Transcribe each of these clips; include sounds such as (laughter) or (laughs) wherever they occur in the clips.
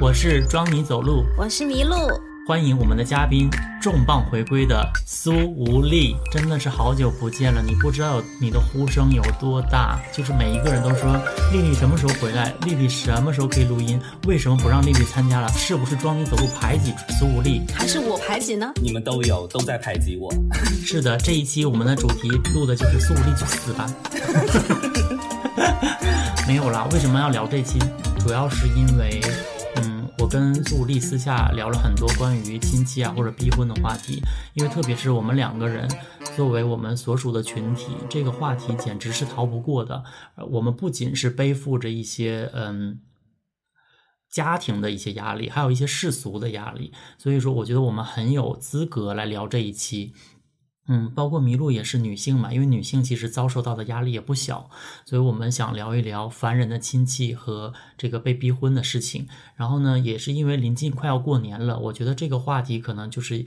我是装你走路，我是麋鹿。欢迎我们的嘉宾重磅回归的苏无力，真的是好久不见了。你不知道你的呼声有多大，就是每一个人都说丽丽什么时候回来，丽丽什么时候可以录音，为什么不让丽丽参加了？是不是装你走路排挤苏无力？还是我排挤呢？你们都有，都在排挤我。(laughs) 是的，这一期我们的主题录的就是苏无力去死吧。(laughs) 没有啦，为什么要聊这期？主要是因为。跟苏丽私下聊了很多关于亲戚啊或者逼婚的话题，因为特别是我们两个人作为我们所属的群体，这个话题简直是逃不过的。我们不仅是背负着一些嗯家庭的一些压力，还有一些世俗的压力，所以说我觉得我们很有资格来聊这一期。嗯，包括麋鹿也是女性嘛，因为女性其实遭受到的压力也不小，所以我们想聊一聊烦人的亲戚和这个被逼婚的事情。然后呢，也是因为临近快要过年了，我觉得这个话题可能就是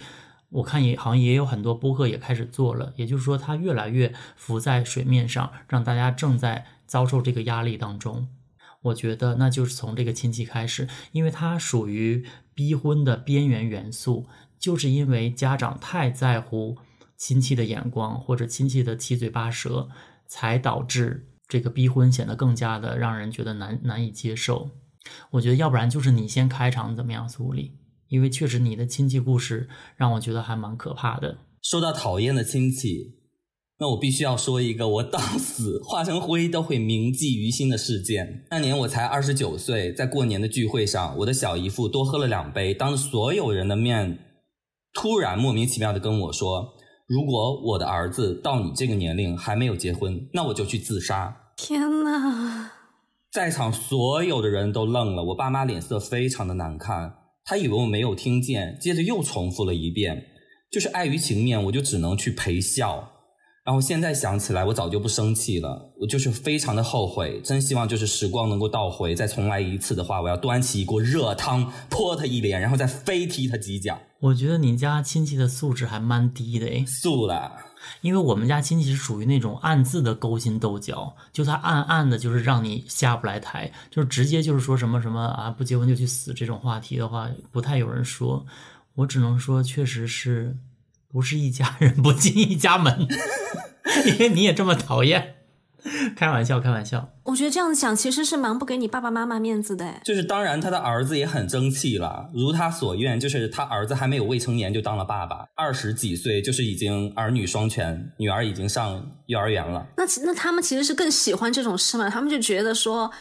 我看也好像也有很多播客也开始做了，也就是说它越来越浮在水面上，让大家正在遭受这个压力当中。我觉得那就是从这个亲戚开始，因为它属于逼婚的边缘元素，就是因为家长太在乎。亲戚的眼光或者亲戚的七嘴八舌，才导致这个逼婚显得更加的让人觉得难难以接受。我觉得要不然就是你先开场怎么样，苏丽？因为确实你的亲戚故事让我觉得还蛮可怕的。说到讨厌的亲戚，那我必须要说一个我 (laughs) 到死化成灰都会铭记于心的事件。那年我才二十九岁，在过年的聚会上，我的小姨父多喝了两杯，当着所有人的面，突然莫名其妙的跟我说。如果我的儿子到你这个年龄还没有结婚，那我就去自杀。天哪！在场所有的人都愣了，我爸妈脸色非常的难看，他以为我没有听见，接着又重复了一遍，就是碍于情面，我就只能去陪笑。然后现在想起来，我早就不生气了，我就是非常的后悔，真希望就是时光能够倒回，再重来一次的话，我要端起一锅热汤泼他一脸，然后再飞踢他几脚。我觉得你家亲戚的素质还蛮低的诶，素了，因为我们家亲戚是属于那种暗自的勾心斗角，就他暗暗的，就是让你下不来台，就是直接就是说什么什么啊，不结婚就去死这种话题的话，不太有人说。我只能说，确实是。不是一家人不进一家门，(laughs) 因为你也这么讨厌。开玩笑，开玩笑。我觉得这样子想其实是蛮不给你爸爸妈妈面子的。就是当然，他的儿子也很争气了，如他所愿，就是他儿子还没有未成年就当了爸爸，二十几岁就是已经儿女双全，女儿已经上幼儿园了。那那他们其实是更喜欢这种事嘛？他们就觉得说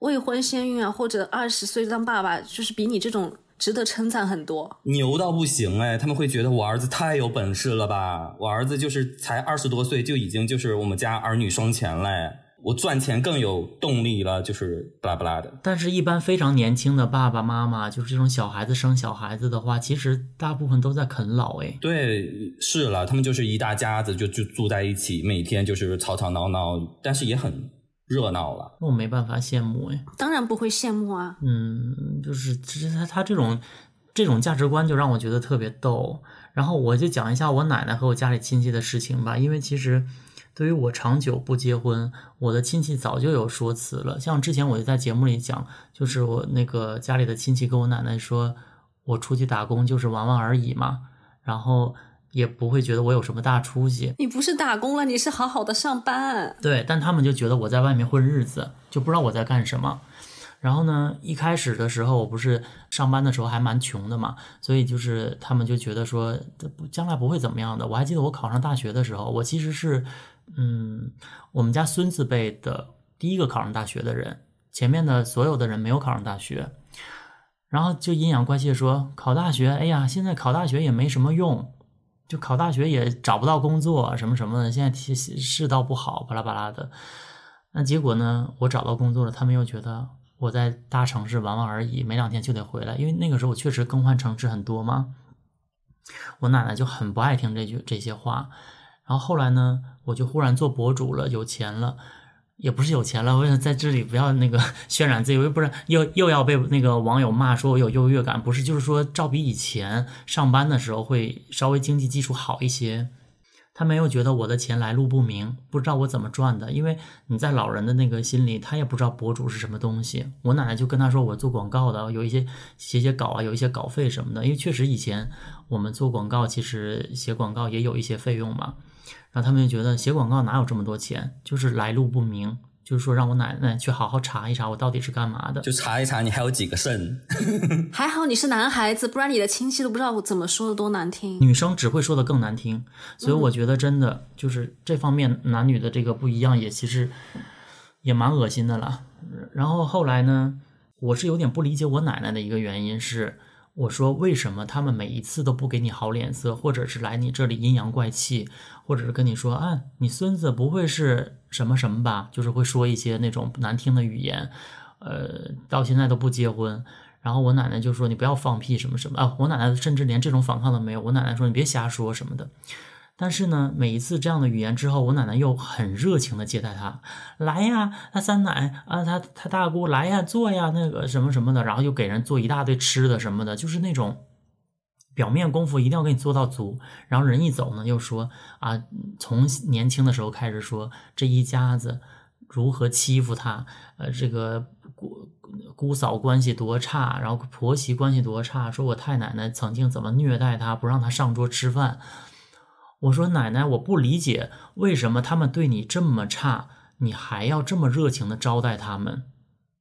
未婚先孕啊，或者二十岁当爸爸，就是比你这种。值得称赞很多，牛到不行哎！他们会觉得我儿子太有本事了吧？我儿子就是才二十多岁就已经就是我们家儿女双全嘞，我赚钱更有动力了，就是巴拉巴拉的。但是，一般非常年轻的爸爸妈妈，就是这种小孩子生小孩子的话，其实大部分都在啃老哎。对，是了，他们就是一大家子就就住在一起，每天就是吵吵闹闹，但是也很。热闹了，那我没办法羡慕哎，当然不会羡慕啊。嗯，就是其实他他这种这种价值观就让我觉得特别逗。然后我就讲一下我奶奶和我家里亲戚的事情吧，因为其实对于我长久不结婚，我的亲戚早就有说辞了。像之前我就在节目里讲，就是我那个家里的亲戚跟我奶奶说，我出去打工就是玩玩而已嘛，然后。也不会觉得我有什么大出息。你不是打工了，你是好好的上班。对，但他们就觉得我在外面混日子，就不知道我在干什么。然后呢，一开始的时候，我不是上班的时候还蛮穷的嘛，所以就是他们就觉得说，将来不会怎么样的。我还记得我考上大学的时候，我其实是，嗯，我们家孙子辈的第一个考上大学的人，前面的所有的人没有考上大学，然后就阴阳怪气说考大学，哎呀，现在考大学也没什么用。就考大学也找不到工作，什么什么的，现在世道不好，巴拉巴拉的。那结果呢？我找到工作了，他们又觉得我在大城市玩玩而已，没两天就得回来，因为那个时候我确实更换城市很多嘛。我奶奶就很不爱听这句这些话。然后后来呢，我就忽然做博主了，有钱了。也不是有钱了，我想在这里不要那个 (laughs) 渲染自己，又不是又又要被那个网友骂说我有优越感，不是，就是说照比以前上班的时候会稍微经济基础好一些，他没有觉得我的钱来路不明，不知道我怎么赚的，因为你在老人的那个心里，他也不知道博主是什么东西。我奶奶就跟他说，我做广告的，有一些写写稿啊，有一些稿费什么的。因为确实以前我们做广告，其实写广告也有一些费用嘛。然后他们就觉得写广告哪有这么多钱，就是来路不明。就是说，让我奶奶去好好查一查，我到底是干嘛的？就查一查你还有几个肾。(laughs) 还好你是男孩子，不然你的亲戚都不知道我怎么说的多难听。女生只会说的更难听，所以我觉得真的就是这方面男女的这个不一样，也其实也蛮恶心的了。然后后来呢，我是有点不理解我奶奶的一个原因是。我说为什么他们每一次都不给你好脸色，或者是来你这里阴阳怪气，或者是跟你说啊，你孙子不会是什么什么吧？就是会说一些那种难听的语言，呃，到现在都不结婚。然后我奶奶就说你不要放屁什么什么啊，我奶奶甚至连这种反抗都没有。我奶奶说你别瞎说什么的。但是呢，每一次这样的语言之后，我奶奶又很热情的接待他，来呀，他三奶啊，他他大姑来呀，坐呀，那个什么什么的，然后又给人做一大堆吃的什么的，就是那种表面功夫一定要给你做到足。然后人一走呢，又说啊，从年轻的时候开始说这一家子如何欺负他，呃，这个姑姑嫂关系多差，然后婆媳关系多差，说我太奶奶曾经怎么虐待他，不让他上桌吃饭。我说奶奶，我不理解为什么他们对你这么差，你还要这么热情的招待他们。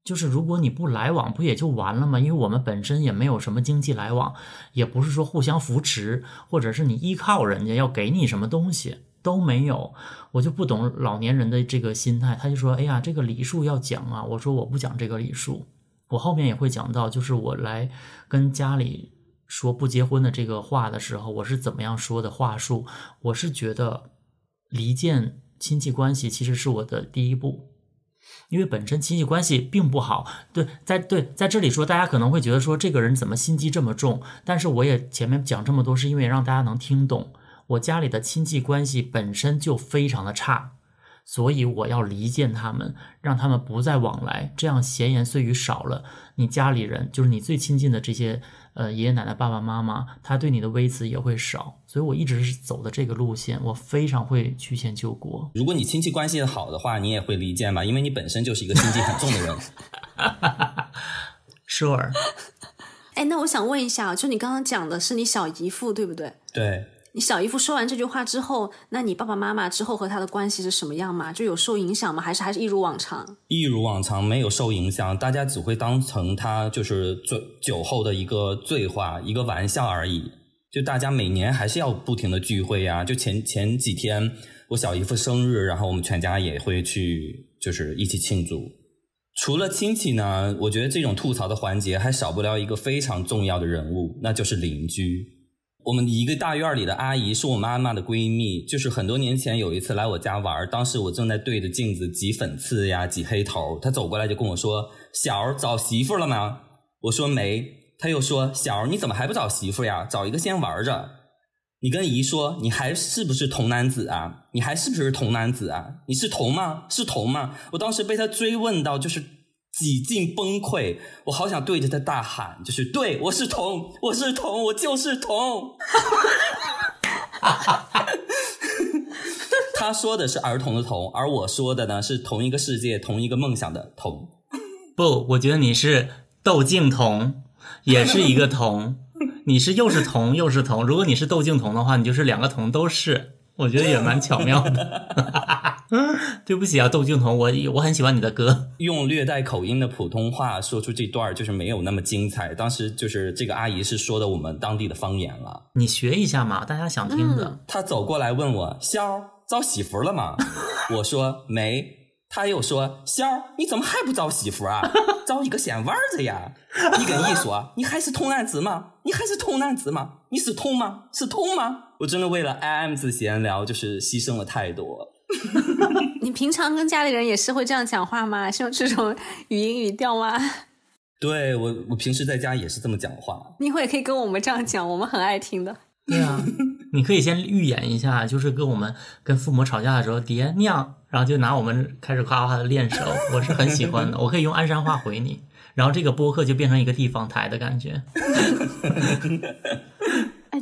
就是如果你不来往，不也就完了吗？因为我们本身也没有什么经济来往，也不是说互相扶持，或者是你依靠人家要给你什么东西都没有。我就不懂老年人的这个心态。他就说：“哎呀，这个礼数要讲啊。”我说：“我不讲这个礼数。”我后面也会讲到，就是我来跟家里。说不结婚的这个话的时候，我是怎么样说的话术？我是觉得离间亲戚关系其实是我的第一步，因为本身亲戚关系并不好。对，在对在这里说，大家可能会觉得说这个人怎么心机这么重？但是我也前面讲这么多，是因为让大家能听懂，我家里的亲戚关系本身就非常的差。所以我要离间他们，让他们不再往来，这样闲言碎语少了。你家里人就是你最亲近的这些呃爷爷奶奶、爸爸妈妈，他对你的微词也会少。所以我一直是走的这个路线，我非常会曲线救国。如果你亲戚关系好的话，你也会离间吧？因为你本身就是一个心机很重的人。(laughs) Sure。(laughs) 哎，那我想问一下，就你刚刚讲的是你小姨父对不对？对。你小姨夫说完这句话之后，那你爸爸妈妈之后和他的关系是什么样吗？就有受影响吗？还是还是一如往常？一如往常，没有受影响，大家只会当成他就是醉酒后的一个醉话，一个玩笑而已。就大家每年还是要不停的聚会呀。就前前几天我小姨夫生日，然后我们全家也会去，就是一起庆祝。除了亲戚呢，我觉得这种吐槽的环节还少不了一个非常重要的人物，那就是邻居。我们一个大院里的阿姨是我妈妈的闺蜜，就是很多年前有一次来我家玩，当时我正在对着镜子挤粉刺呀、挤黑头，她走过来就跟我说：“小儿找媳妇了吗？”我说没，她又说：“小儿你怎么还不找媳妇呀？找一个先玩着。”你跟姨说，你还是不是童男子啊？你还是不是童男子啊？你是童吗？是童吗？我当时被她追问到就是。几近崩溃，我好想对着他大喊，就是对我是童，我是童，我就是童。(laughs) 他说的是儿童的童，而我说的呢是同一个世界、同一个梦想的童。不，我觉得你是窦靖童，也是一个童。你是又是童又是童。如果你是窦靖童的话，你就是两个童都是。我觉得也蛮巧妙的。(laughs) (laughs) 对不起啊，窦靖童，我我很喜欢你的歌。用略带口音的普通话说出这段，就是没有那么精彩。当时就是这个阿姨是说的我们当地的方言了。你学一下嘛，大家想听的。她走过来问我：“肖儿找媳妇了吗？”我说没。他又说：“肖儿，你怎么还不招媳妇啊？(laughs) 招一个先玩着呀！你跟姨说，你还是童男子吗？你还是童男子吗？你是童吗？是童吗？我真的为了 M 字闲聊，就是牺牲了太多。(laughs) 你平常跟家里人也是会这样讲话吗？是用这种语音语调吗？对我，我平时在家也是这么讲话。你以后也可以跟我们这样讲，我们很爱听的。对啊，你可以先预演一下，就是跟我们跟父母吵架的时候，爹娘，然后就拿我们开始夸夸的练手，我是很喜欢的。我可以用鞍山话回你，然后这个播客就变成一个地方台的感觉。(laughs)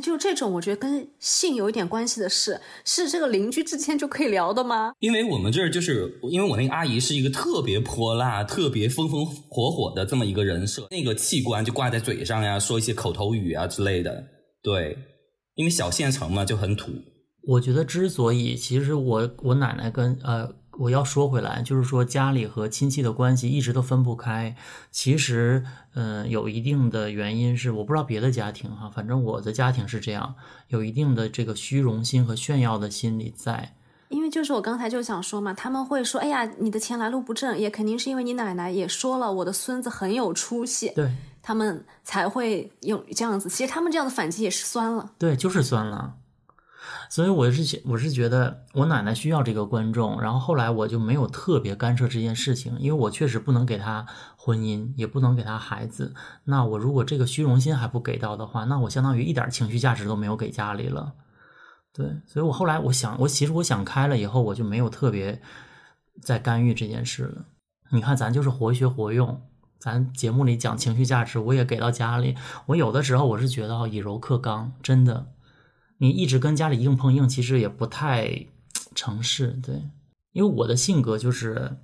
哎，就这种，我觉得跟性有一点关系的事，是这个邻居之间就可以聊的吗？因为我们这儿就是，因为我那个阿姨是一个特别泼辣、特别风风火火的这么一个人设，那个器官就挂在嘴上呀，说一些口头语啊之类的。对，因为小县城嘛，就很土。我觉得之所以，其实我我奶奶跟呃。我要说回来，就是说家里和亲戚的关系一直都分不开。其实，嗯，有一定的原因是，我不知道别的家庭哈，反正我的家庭是这样，有一定的这个虚荣心和炫耀的心理在。因为就是我刚才就想说嘛，他们会说，哎呀，你的钱来路不正，也肯定是因为你奶奶也说了，我的孙子很有出息，对他们才会用这样子。其实他们这样的反击也是酸了，对，就是酸了。所以我是我是觉得我奶奶需要这个观众，然后后来我就没有特别干涉这件事情，因为我确实不能给她婚姻，也不能给她孩子。那我如果这个虚荣心还不给到的话，那我相当于一点情绪价值都没有给家里了。对，所以我后来我想，我其实我想开了以后，我就没有特别在干预这件事了。你看，咱就是活学活用，咱节目里讲情绪价值，我也给到家里。我有的时候我是觉得以柔克刚，真的。你一直跟家里硬碰硬，其实也不太成事，对。因为我的性格就是，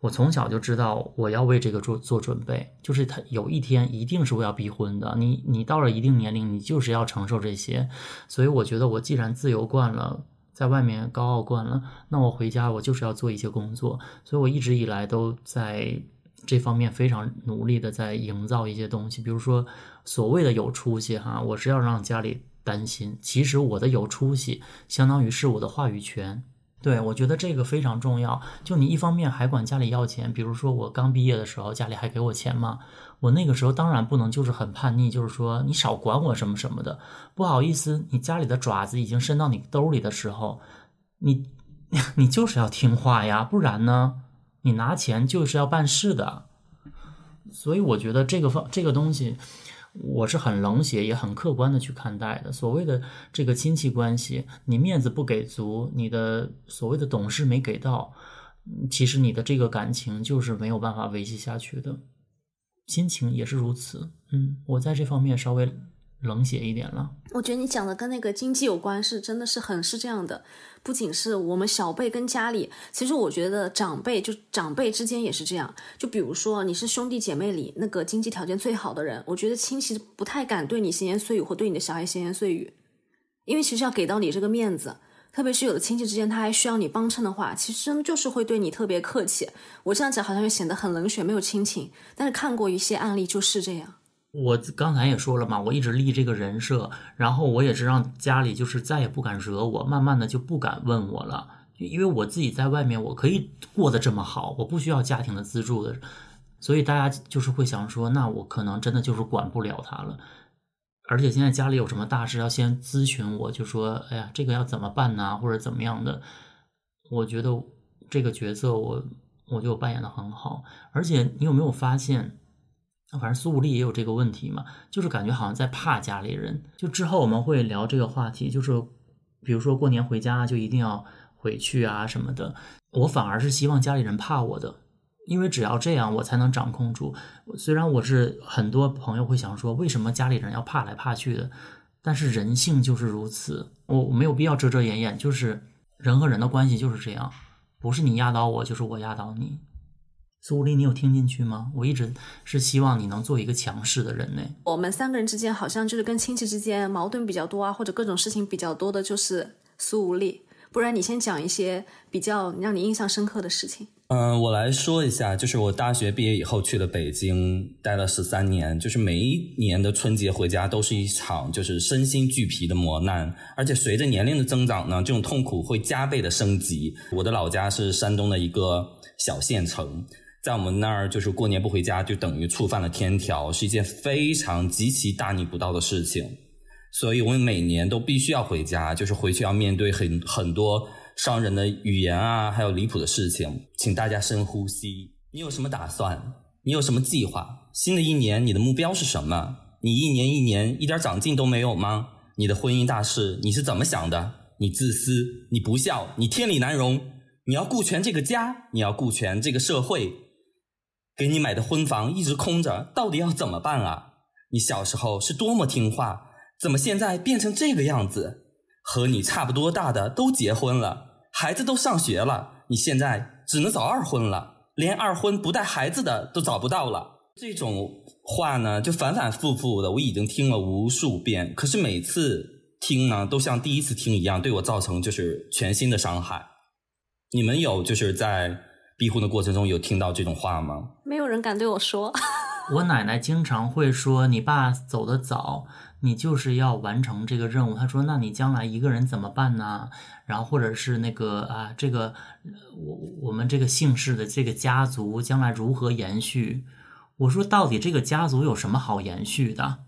我从小就知道我要为这个做做准备，就是他有一天一定是我要逼婚的。你你到了一定年龄，你就是要承受这些。所以我觉得，我既然自由惯了，在外面高傲惯了，那我回家我就是要做一些工作。所以我一直以来都在这方面非常努力的在营造一些东西，比如说所谓的有出息哈，我是要让家里。担心，其实我的有出息，相当于是我的话语权。对我觉得这个非常重要。就你一方面还管家里要钱，比如说我刚毕业的时候，家里还给我钱嘛。我那个时候当然不能就是很叛逆，就是说你少管我什么什么的。不好意思，你家里的爪子已经伸到你兜里的时候，你 (laughs) 你就是要听话呀，不然呢，你拿钱就是要办事的。所以我觉得这个方这个东西。我是很冷血，也很客观的去看待的。所谓的这个亲戚关系，你面子不给足，你的所谓的懂事没给到，其实你的这个感情就是没有办法维系下去的。心情也是如此。嗯，我在这方面稍微。冷血一点了，我觉得你讲的跟那个经济有关，是真的是很是这样的。不仅是我们小辈跟家里，其实我觉得长辈就长辈之间也是这样。就比如说你是兄弟姐妹里那个经济条件最好的人，我觉得亲戚不太敢对你闲言碎语或对你的小孩闲言碎语，因为其实要给到你这个面子，特别是有的亲戚之间他还需要你帮衬的话，其实就是会对你特别客气。我这样讲好像又显得很冷血，没有亲情，但是看过一些案例就是这样。我刚才也说了嘛，我一直立这个人设，然后我也是让家里就是再也不敢惹我，慢慢的就不敢问我了，因为我自己在外面我可以过得这么好，我不需要家庭的资助的，所以大家就是会想说，那我可能真的就是管不了他了，而且现在家里有什么大事要先咨询我，就说，哎呀，这个要怎么办呢，或者怎么样的？我觉得这个角色我我就扮演的很好，而且你有没有发现？那反正苏武力也有这个问题嘛，就是感觉好像在怕家里人。就之后我们会聊这个话题，就是比如说过年回家就一定要回去啊什么的。我反而是希望家里人怕我的，因为只要这样，我才能掌控住。虽然我是很多朋友会想说，为什么家里人要怕来怕去的？但是人性就是如此，我没有必要遮遮掩掩，就是人和人的关系就是这样，不是你压倒我，就是我压倒你。苏丽，你有听进去吗？我一直是希望你能做一个强势的人呢。我们三个人之间好像就是跟亲戚之间矛盾比较多啊，或者各种事情比较多的，就是苏无力。不然你先讲一些比较让你印象深刻的事情。嗯，我来说一下，就是我大学毕业以后去了北京，待了十三年，就是每一年的春节回家都是一场就是身心俱疲的磨难，而且随着年龄的增长呢，这种痛苦会加倍的升级。我的老家是山东的一个小县城。在我们那儿，就是过年不回家，就等于触犯了天条，是一件非常极其大逆不道的事情。所以我们每年都必须要回家，就是回去要面对很很多伤人的语言啊，还有离谱的事情。请大家深呼吸。你有什么打算？你有什么计划？新的一年你的目标是什么？你一年一年一点长进都没有吗？你的婚姻大事你是怎么想的？你自私，你不孝，你天理难容。你要顾全这个家，你要顾全这个社会。给你买的婚房一直空着，到底要怎么办啊？你小时候是多么听话，怎么现在变成这个样子？和你差不多大的都结婚了，孩子都上学了，你现在只能找二婚了，连二婚不带孩子的都找不到了。这种话呢，就反反复复的，我已经听了无数遍。可是每次听呢，都像第一次听一样，对我造成就是全新的伤害。你们有就是在逼婚的过程中有听到这种话吗？没有人敢对我说。(laughs) 我奶奶经常会说：“你爸走得早，你就是要完成这个任务。”她说：“那你将来一个人怎么办呢？然后或者是那个啊，这个我我们这个姓氏的这个家族将来如何延续？”我说：“到底这个家族有什么好延续的？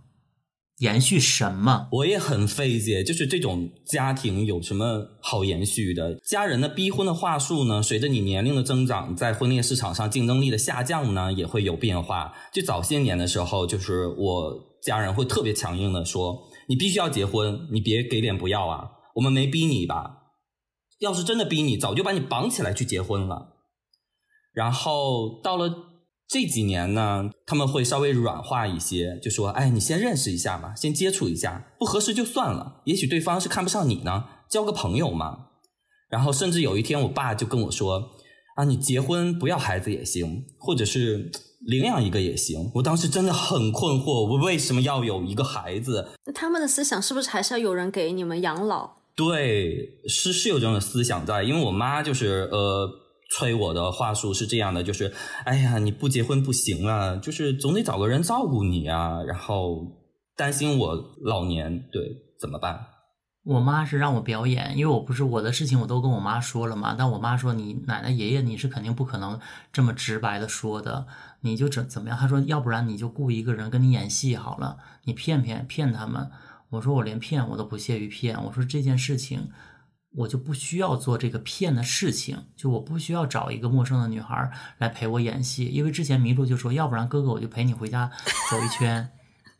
延续什么？我也很费解，就是这种家庭有什么好延续的？家人的逼婚的话术呢？随着你年龄的增长，在婚恋市场上竞争力的下降呢，也会有变化。就早些年的时候，就是我家人会特别强硬的说：“你必须要结婚，你别给脸不要啊！我们没逼你吧？要是真的逼你，早就把你绑起来去结婚了。”然后到了。这几年呢，他们会稍微软化一些，就说：“哎，你先认识一下嘛，先接触一下，不合适就算了。也许对方是看不上你呢，交个朋友嘛。”然后甚至有一天，我爸就跟我说：“啊，你结婚不要孩子也行，或者是领养一个也行。”我当时真的很困惑，我为什么要有一个孩子？那他们的思想是不是还是要有人给你们养老？对，是是有这种思想在，因为我妈就是呃。催我的话术是这样的，就是，哎呀，你不结婚不行啊，就是总得找个人照顾你啊，然后担心我老年，对，怎么办？我妈是让我表演，因为我不是我的事情我都跟我妈说了嘛，但我妈说你奶奶爷爷你是肯定不可能这么直白的说的，你就怎怎么样？她说要不然你就雇一个人跟你演戏好了，你骗骗骗他们。我说我连骗我都不屑于骗，我说这件事情。我就不需要做这个骗的事情，就我不需要找一个陌生的女孩来陪我演戏，因为之前麋鹿就说，要不然哥哥我就陪你回家走一圈，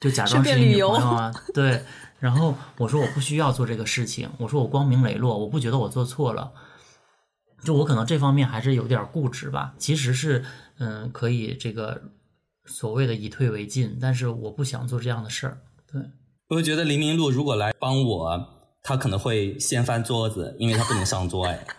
就假装是你女朋友啊。对，然后我说我不需要做这个事情，我说我光明磊落，我不觉得我做错了，就我可能这方面还是有点固执吧。其实是嗯，可以这个所谓的以退为进，但是我不想做这样的事儿。对，我就觉得黎明路如果来帮我。他可能会掀翻桌子，因为他不能上桌哎。(laughs)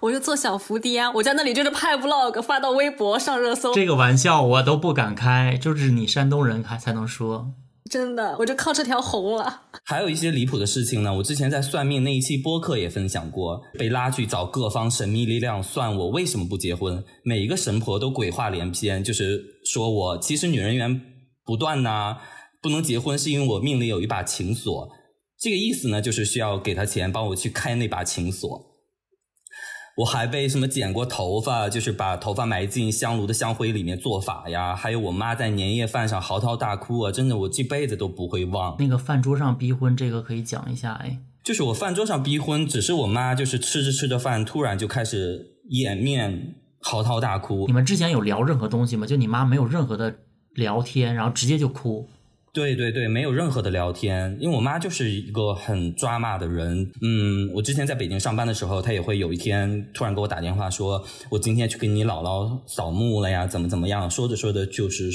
我就做小伏低啊，我在那里就是拍 vlog 发到微博上热搜。这个玩笑我都不敢开，就是你山东人才才能说。真的，我就靠这条红了。还有一些离谱的事情呢，我之前在算命那一期播客也分享过，被拉去找各方神秘力量算我为什么不结婚，每一个神婆都鬼话连篇，就是说我其实女人缘不断呐。不能结婚是因为我命里有一把情锁，这个意思呢，就是需要给他钱帮我去开那把情锁。我还被什么剪过头发，就是把头发埋进香炉的香灰里面做法呀。还有我妈在年夜饭上嚎啕大哭啊，真的我这辈子都不会忘。那个饭桌上逼婚，这个可以讲一下哎。就是我饭桌上逼婚，只是我妈就是吃着吃着饭，突然就开始掩面嚎啕大哭。你们之前有聊任何东西吗？就你妈没有任何的聊天，然后直接就哭。对对对，没有任何的聊天，因为我妈就是一个很抓马的人。嗯，我之前在北京上班的时候，她也会有一天突然给我打电话，说我今天去给你姥姥扫墓了呀，怎么怎么样？说着说着就是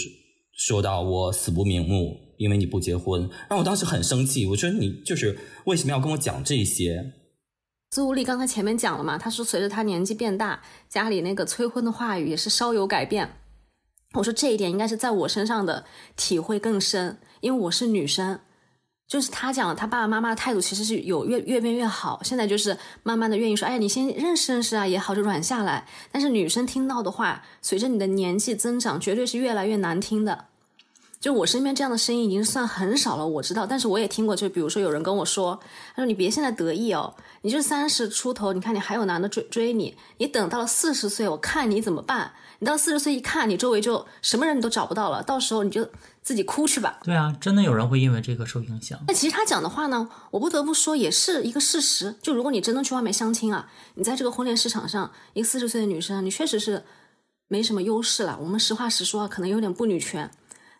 说到我死不瞑目，因为你不结婚。让我当时很生气，我说你就是为什么要跟我讲这些？苏丽刚才前面讲了嘛，他说随着他年纪变大，家里那个催婚的话语也是稍有改变。我说这一点应该是在我身上的体会更深。因为我是女生，就是他讲他爸爸妈妈的态度其实是有越越变越好，现在就是慢慢的愿意说，哎，你先认识认识啊也好，就软下来。但是女生听到的话，随着你的年纪增长，绝对是越来越难听的。就我身边这样的声音已经算很少了，我知道，但是我也听过，就比如说有人跟我说，他说你别现在得意哦，你就三十出头，你看你还有男的追追你，你等到了四十岁，我看你怎么办。你到四十岁一看，你周围就什么人你都找不到了，到时候你就自己哭去吧。对啊，真的有人会因为这个受影响。那其实他讲的话呢，我不得不说也是一个事实。就如果你真的去外面相亲啊，你在这个婚恋市场上，一个四十岁的女生，你确实是没什么优势了。我们实话实说，可能有点不女权。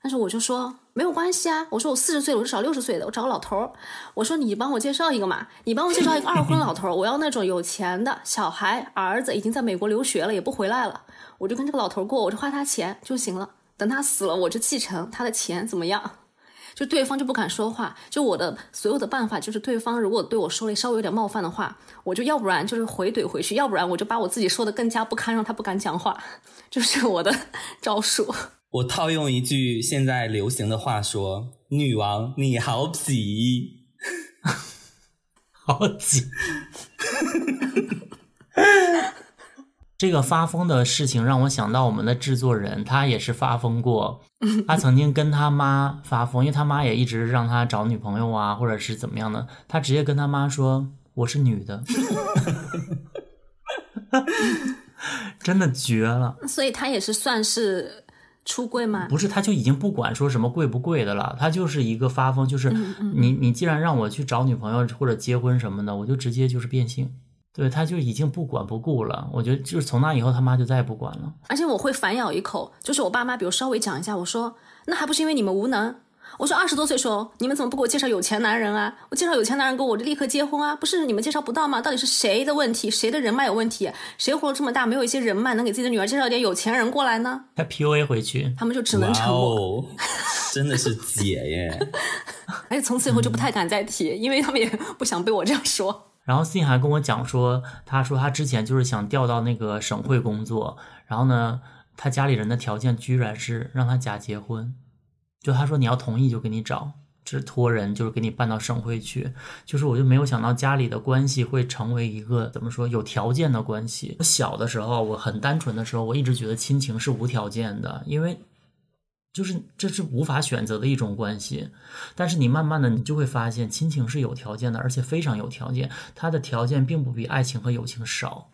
但是我就说没有关系啊，我说我四十岁了，我就找六十岁的，我找个老头儿。我说你帮我介绍一个嘛，你帮我介绍一个二婚老头儿，我要那种有钱的小孩，儿子已经在美国留学了，也不回来了，我就跟这个老头过，我就花他钱就行了。等他死了，我就继承他的钱，怎么样？就对方就不敢说话。就我的所有的办法，就是对方如果对我说了稍微有点冒犯的话，我就要不然就是回怼回去，要不然我就把我自己说的更加不堪，让他不敢讲话，(laughs) 就是我的 (laughs) 招数。我套用一句现在流行的话说：“女王你好挤，(laughs) 好挤。”这个发疯的事情让我想到我们的制作人，他也是发疯过。(laughs) 他曾经跟他妈发疯，因为他妈也一直让他找女朋友啊，或者是怎么样的。他直接跟他妈说：“我是女的。” (laughs) 真的绝了。所以他也是算是出柜吗？不是，他就已经不管说什么贵不贵的了，他就是一个发疯，就是你你既然让我去找女朋友或者结婚什么的，我就直接就是变性。对，他就已经不管不顾了。我觉得就是从那以后，他妈就再也不管了。而且我会反咬一口，就是我爸妈，比如稍微讲一下，我说那还不是因为你们无能。我说二十多岁时候，你们怎么不给我介绍有钱男人啊？我介绍有钱男人给我，我就立刻结婚啊！不是你们介绍不到吗？到底是谁的问题？谁的人脉有问题？谁活了这么大没有一些人脉，能给自己的女儿介绍点有钱人过来呢？他 PUA 回去，他们就只能沉默。真的是姐耶！(laughs) 而且从此以后就不太敢再提，因为他们也不想被我这样说。然后信还跟我讲说，他说他之前就是想调到那个省会工作，然后呢，他家里人的条件居然是让他假结婚，就他说你要同意就给你找，是托人就是给你办到省会去，就是我就没有想到家里的关系会成为一个怎么说有条件的关系。我小的时候我很单纯的时候，我一直觉得亲情是无条件的，因为。就是这是无法选择的一种关系，但是你慢慢的你就会发现，亲情是有条件的，而且非常有条件。它的条件并不比爱情和友情少。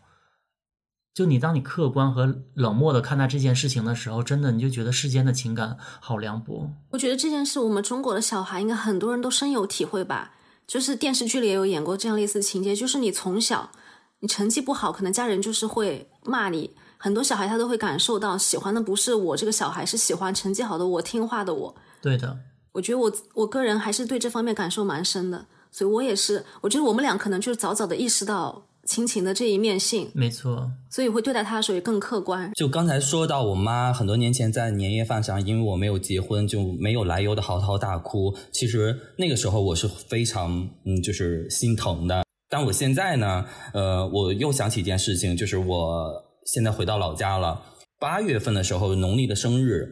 就你当你客观和冷漠的看待这件事情的时候，真的你就觉得世间的情感好凉薄。我觉得这件事，我们中国的小孩应该很多人都深有体会吧。就是电视剧里也有演过这样类似情节，就是你从小你成绩不好，可能家人就是会骂你。很多小孩他都会感受到，喜欢的不是我这个小孩，是喜欢成绩好的我、听话的我。对的，我觉得我我个人还是对这方面感受蛮深的，所以我也是，我觉得我们俩可能就是早早的意识到亲情的这一面性。没错，所以会对待他的时候也更客观。就刚才说到我妈很多年前在年夜饭上，因为我没有结婚，就没有来由的嚎啕大哭。其实那个时候我是非常嗯，就是心疼的。但我现在呢，呃，我又想起一件事情，就是我。现在回到老家了。八月份的时候，农历的生日，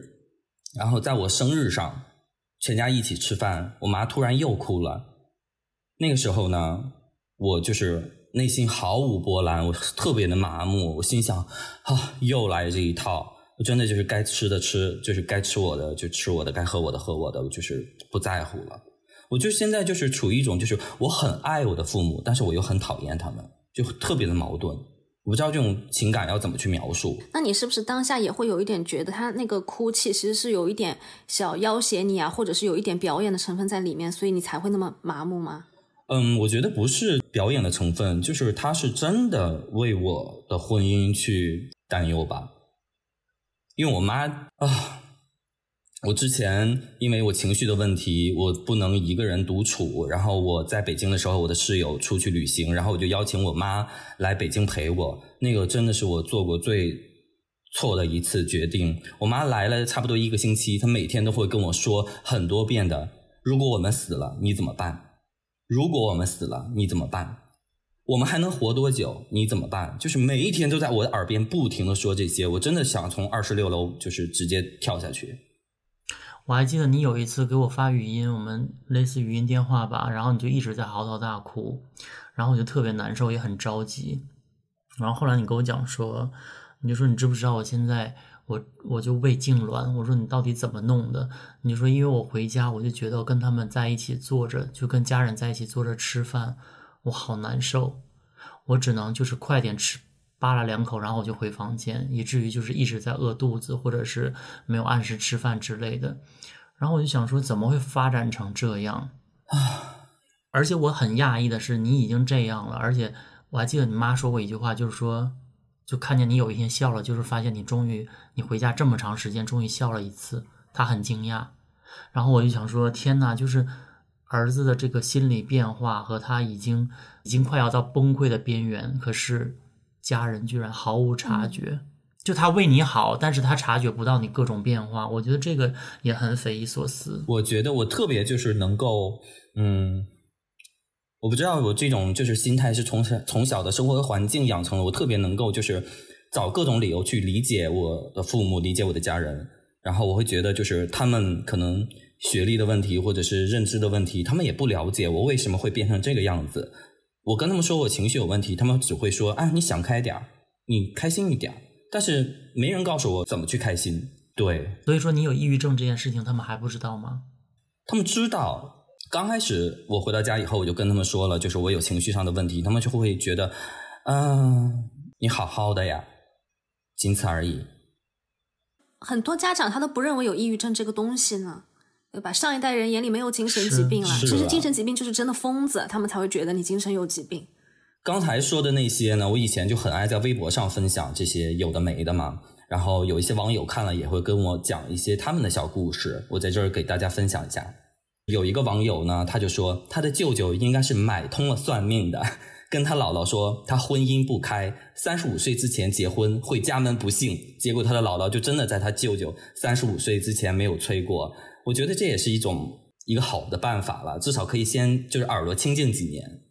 然后在我生日上，全家一起吃饭，我妈突然又哭了。那个时候呢，我就是内心毫无波澜，我特别的麻木。我心想，啊，又来这一套。我真的就是该吃的吃，就是该吃我的就吃我的，该喝我的喝我的，我就是不在乎了。我就现在就是处于一种，就是我很爱我的父母，但是我又很讨厌他们，就特别的矛盾。我不知道这种情感要怎么去描述。那你是不是当下也会有一点觉得他那个哭泣其实是有一点小要挟你啊，或者是有一点表演的成分在里面，所以你才会那么麻木吗？嗯，我觉得不是表演的成分，就是他是真的为我的婚姻去担忧吧。因为我妈啊。我之前因为我情绪的问题，我不能一个人独处。然后我在北京的时候，我的室友出去旅行，然后我就邀请我妈来北京陪我。那个真的是我做过最错的一次决定。我妈来了差不多一个星期，她每天都会跟我说很多遍的：“如果我们死了，你怎么办？如果我们死了，你怎么办？我们还能活多久？你怎么办？”就是每一天都在我的耳边不停的说这些。我真的想从二十六楼就是直接跳下去。我还记得你有一次给我发语音，我们类似语音电话吧，然后你就一直在嚎啕大哭，然后我就特别难受，也很着急。然后后来你跟我讲说，你就说你知不知道我现在我我就胃痉挛，我说你到底怎么弄的？你说因为我回家我就觉得跟他们在一起坐着，就跟家人在一起坐着吃饭，我好难受，我只能就是快点吃。扒拉两口，然后我就回房间，以至于就是一直在饿肚子，或者是没有按时吃饭之类的。然后我就想说，怎么会发展成这样啊？(sighs) 而且我很讶异的是，你已经这样了，而且我还记得你妈说过一句话，就是说，就看见你有一天笑了，就是发现你终于你回家这么长时间，终于笑了一次，她很惊讶。然后我就想说，天呐，就是儿子的这个心理变化和他已经已经快要到崩溃的边缘，可是。家人居然毫无察觉，就他为你好，但是他察觉不到你各种变化，我觉得这个也很匪夷所思。我觉得我特别就是能够，嗯，我不知道我这种就是心态是从小从小的生活环境养成的，我特别能够就是找各种理由去理解我的父母，理解我的家人，然后我会觉得就是他们可能学历的问题或者是认知的问题，他们也不了解我为什么会变成这个样子。我跟他们说我情绪有问题，他们只会说：“啊，你想开点儿，你开心一点儿。”但是没人告诉我怎么去开心。对，所以说你有抑郁症这件事情，他们还不知道吗？他们知道。刚开始我回到家以后，我就跟他们说了，就是我有情绪上的问题，他们就会觉得，嗯，你好好的呀，仅此而已。很多家长他都不认为有抑郁症这个东西呢，对吧？上一代人眼里没有精神疾病了，是其实精神疾病就是真的疯子，他们才会觉得你精神有疾病。刚才说的那些呢，我以前就很爱在微博上分享这些有的没的嘛。然后有一些网友看了也会跟我讲一些他们的小故事，我在这儿给大家分享一下。有一个网友呢，他就说他的舅舅应该是买通了算命的，跟他姥姥说他婚姻不开，三十五岁之前结婚会家门不幸。结果他的姥姥就真的在他舅舅三十五岁之前没有催过。我觉得这也是一种一个好的办法了，至少可以先就是耳朵清静几年。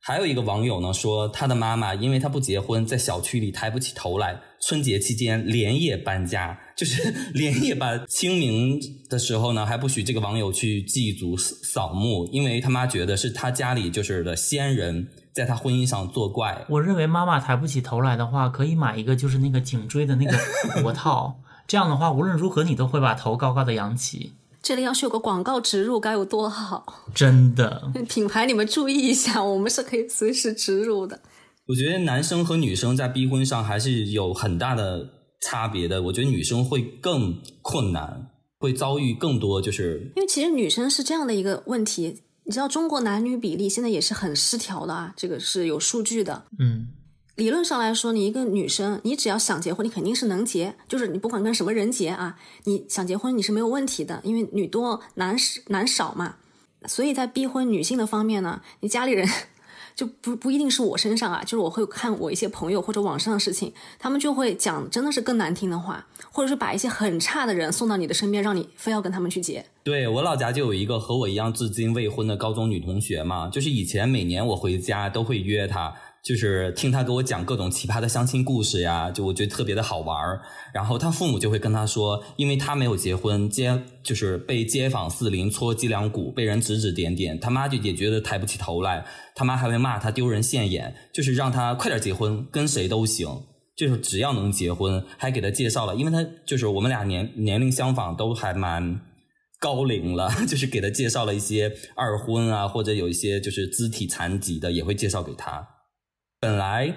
还有一个网友呢说，他的妈妈因为他不结婚，在小区里抬不起头来，春节期间连夜搬家，就是 (laughs) 连夜把清明的时候呢还不许这个网友去祭祖扫墓，因为他妈觉得是他家里就是的先人在他婚姻上作怪。我认为妈妈抬不起头来的话，可以买一个就是那个颈椎的那个 (laughs) 脖套，这样的话无论如何你都会把头高高的扬起。这里要是有个广告植入该有多好！真的，(laughs) 品牌你们注意一下，我们是可以随时植入的。我觉得男生和女生在逼婚上还是有很大的差别的。我觉得女生会更困难，会遭遇更多，就是因为其实女生是这样的一个问题，你知道中国男女比例现在也是很失调的啊，这个是有数据的。嗯。理论上来说，你一个女生，你只要想结婚，你肯定是能结，就是你不管跟什么人结啊，你想结婚你是没有问题的，因为女多男少男少嘛。所以在逼婚女性的方面呢，你家里人 (laughs) 就不不一定是我身上啊，就是我会看我一些朋友或者网上的事情，他们就会讲真的是更难听的话，或者是把一些很差的人送到你的身边，让你非要跟他们去结。对我老家就有一个和我一样至今未婚的高中女同学嘛，就是以前每年我回家都会约她。就是听他给我讲各种奇葩的相亲故事呀，就我觉得特别的好玩儿。然后他父母就会跟他说，因为他没有结婚，街就是被街坊四邻戳脊梁骨，被人指指点点，他妈就也觉得抬不起头来，他妈还会骂他丢人现眼，就是让他快点结婚，跟谁都行，就是只要能结婚，还给他介绍了，因为他就是我们俩年年龄相仿，都还蛮高龄了，(laughs) 就是给他介绍了一些二婚啊，或者有一些就是肢体残疾的，也会介绍给他。本来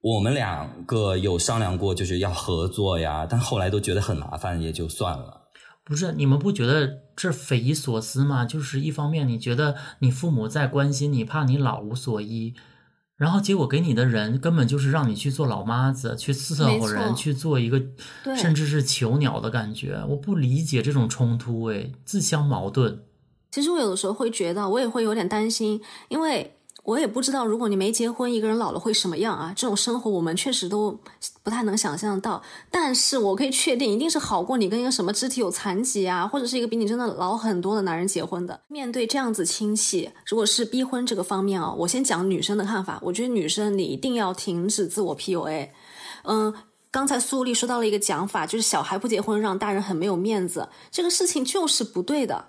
我们两个有商量过，就是要合作呀，但后来都觉得很麻烦，也就算了。不是你们不觉得这匪夷所思吗？就是一方面你觉得你父母在关心你，怕你老无所依，然后结果给你的人根本就是让你去做老妈子，去伺候人，去做一个甚至是囚鸟的感觉。我不理解这种冲突，哎，自相矛盾。其实我有的时候会觉得，我也会有点担心，因为。我也不知道，如果你没结婚，一个人老了会什么样啊？这种生活我们确实都不太能想象到。但是我可以确定，一定是好过你跟一个什么肢体有残疾啊，或者是一个比你真的老很多的男人结婚的。面对这样子亲戚，如果是逼婚这个方面啊，我先讲女生的看法。我觉得女生你一定要停止自我 PUA。嗯，刚才苏丽说到了一个讲法，就是小孩不结婚让大人很没有面子，这个事情就是不对的。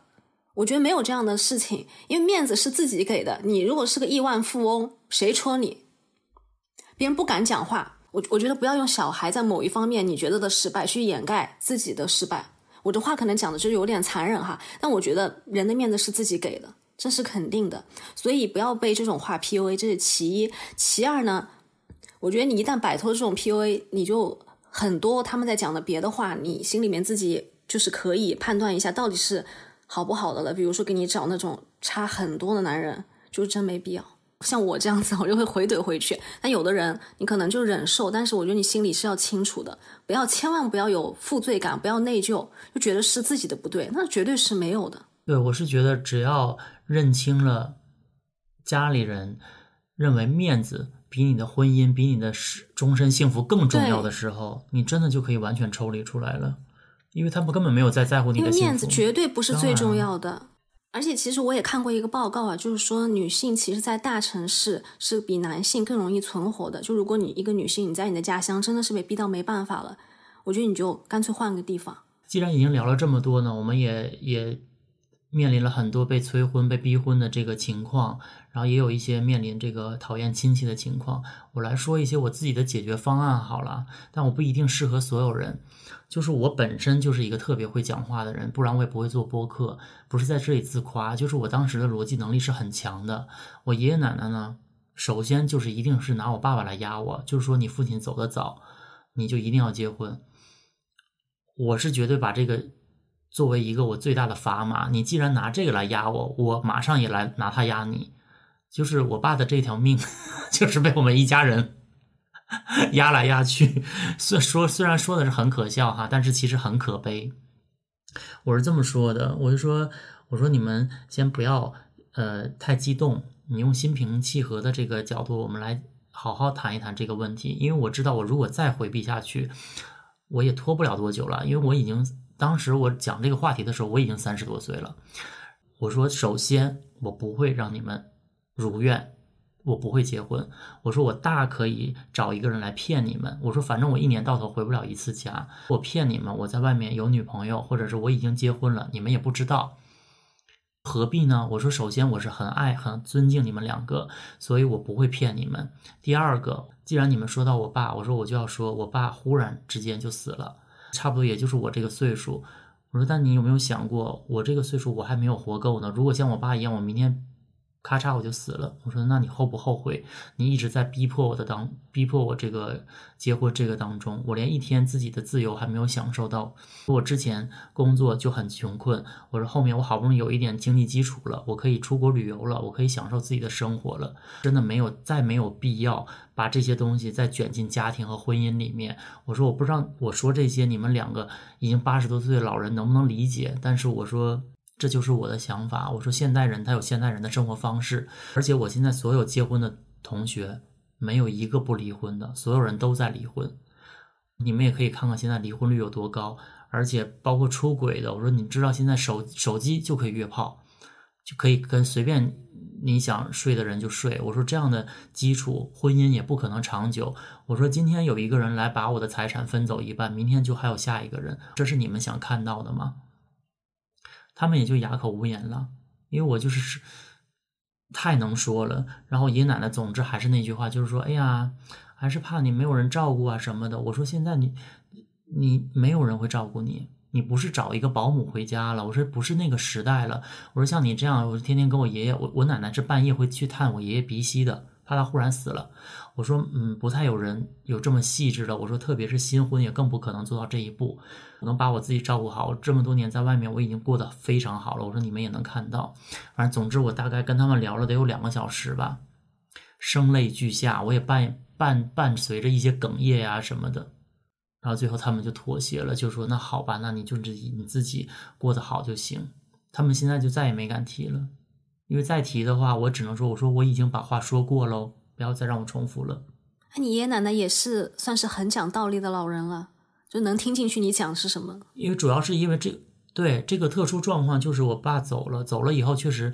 我觉得没有这样的事情，因为面子是自己给的。你如果是个亿万富翁，谁戳你？别人不敢讲话。我我觉得不要用小孩在某一方面你觉得的失败去掩盖自己的失败。我的话可能讲的就有点残忍哈，但我觉得人的面子是自己给的，这是肯定的。所以不要被这种话 PUA，这是其一。其二呢，我觉得你一旦摆脱这种 PUA，你就很多他们在讲的别的话，你心里面自己就是可以判断一下到底是。好不好的了？比如说给你找那种差很多的男人，就真没必要。像我这样子，我就会回怼回去。但有的人，你可能就忍受，但是我觉得你心里是要清楚的，不要千万不要有负罪感，不要内疚，就觉得是自己的不对，那绝对是没有的。对，我是觉得只要认清了家里人认为面子比你的婚姻、比你的终身幸福更重要的时候，你真的就可以完全抽离出来了，因为他们根本没有在在乎你的面子，绝对不是最重要的。而且，其实我也看过一个报告啊，就是说女性其实，在大城市是比男性更容易存活的。就如果你一个女性，你在你的家乡真的是被逼到没办法了，我觉得你就干脆换个地方。既然已经聊了这么多呢，我们也也面临了很多被催婚、被逼婚的这个情况，然后也有一些面临这个讨厌亲戚的情况。我来说一些我自己的解决方案好了，但我不一定适合所有人。就是我本身就是一个特别会讲话的人，不然我也不会做播客。不是在这里自夸，就是我当时的逻辑能力是很强的。我爷爷奶奶呢，首先就是一定是拿我爸爸来压我，就是说你父亲走得早，你就一定要结婚。我是绝对把这个作为一个我最大的砝码。你既然拿这个来压我，我马上也来拿它压你。就是我爸的这条命，(laughs) 就是被我们一家人。(laughs) 压来压去，虽说虽然说的是很可笑哈，但是其实很可悲。我是这么说的，我就说，我说你们先不要呃太激动，你用心平气和的这个角度，我们来好好谈一谈这个问题。因为我知道，我如果再回避下去，我也拖不了多久了。因为我已经当时我讲这个话题的时候，我已经三十多岁了。我说，首先我不会让你们如愿。我不会结婚，我说我大可以找一个人来骗你们。我说反正我一年到头回不了一次家，我骗你们，我在外面有女朋友，或者是我已经结婚了，你们也不知道，何必呢？我说首先我是很爱很尊敬你们两个，所以我不会骗你们。第二个，既然你们说到我爸，我说我就要说我爸忽然之间就死了，差不多也就是我这个岁数。我说但你有没有想过，我这个岁数我还没有活够呢？如果像我爸一样，我明天。咔嚓，我就死了。我说，那你后不后悔？你一直在逼迫我的当，逼迫我这个结婚这个当中，我连一天自己的自由还没有享受到。我之前工作就很穷困，我说后面我好不容易有一点经济基础了，我可以出国旅游了，我可以享受自己的生活了。真的没有，再没有必要把这些东西再卷进家庭和婚姻里面。我说，我不知道我说这些，你们两个已经八十多岁的老人能不能理解？但是我说。这就是我的想法。我说，现代人他有现代人的生活方式，而且我现在所有结婚的同学没有一个不离婚的，所有人都在离婚。你们也可以看看现在离婚率有多高，而且包括出轨的。我说，你知道现在手手机就可以约炮，就可以跟随便你想睡的人就睡。我说，这样的基础婚姻也不可能长久。我说，今天有一个人来把我的财产分走一半，明天就还有下一个人，这是你们想看到的吗？他们也就哑口无言了，因为我就是太能说了。然后爷爷奶奶，总之还是那句话，就是说，哎呀，还是怕你没有人照顾啊什么的。我说现在你你没有人会照顾你，你不是找一个保姆回家了。我说不是那个时代了。我说像你这样，我天天跟我爷爷，我我奶奶是半夜会去探我爷爷鼻息的。怕他忽然死了，我说，嗯，不太有人有这么细致的。我说，特别是新婚，也更不可能做到这一步。我能把我自己照顾好，这么多年在外面，我已经过得非常好了。我说，你们也能看到。反正总之，我大概跟他们聊了得有两个小时吧，声泪俱下，我也伴伴伴随着一些哽咽呀什么的。然后最后他们就妥协了，就说那好吧，那你就自己你自己过得好就行。他们现在就再也没敢提了。因为再提的话，我只能说，我说我已经把话说过喽，不要再让我重复了。那你爷爷奶奶也是算是很讲道理的老人了，就能听进去你讲是什么。因为主要是因为这对这个特殊状况，就是我爸走了，走了以后确实，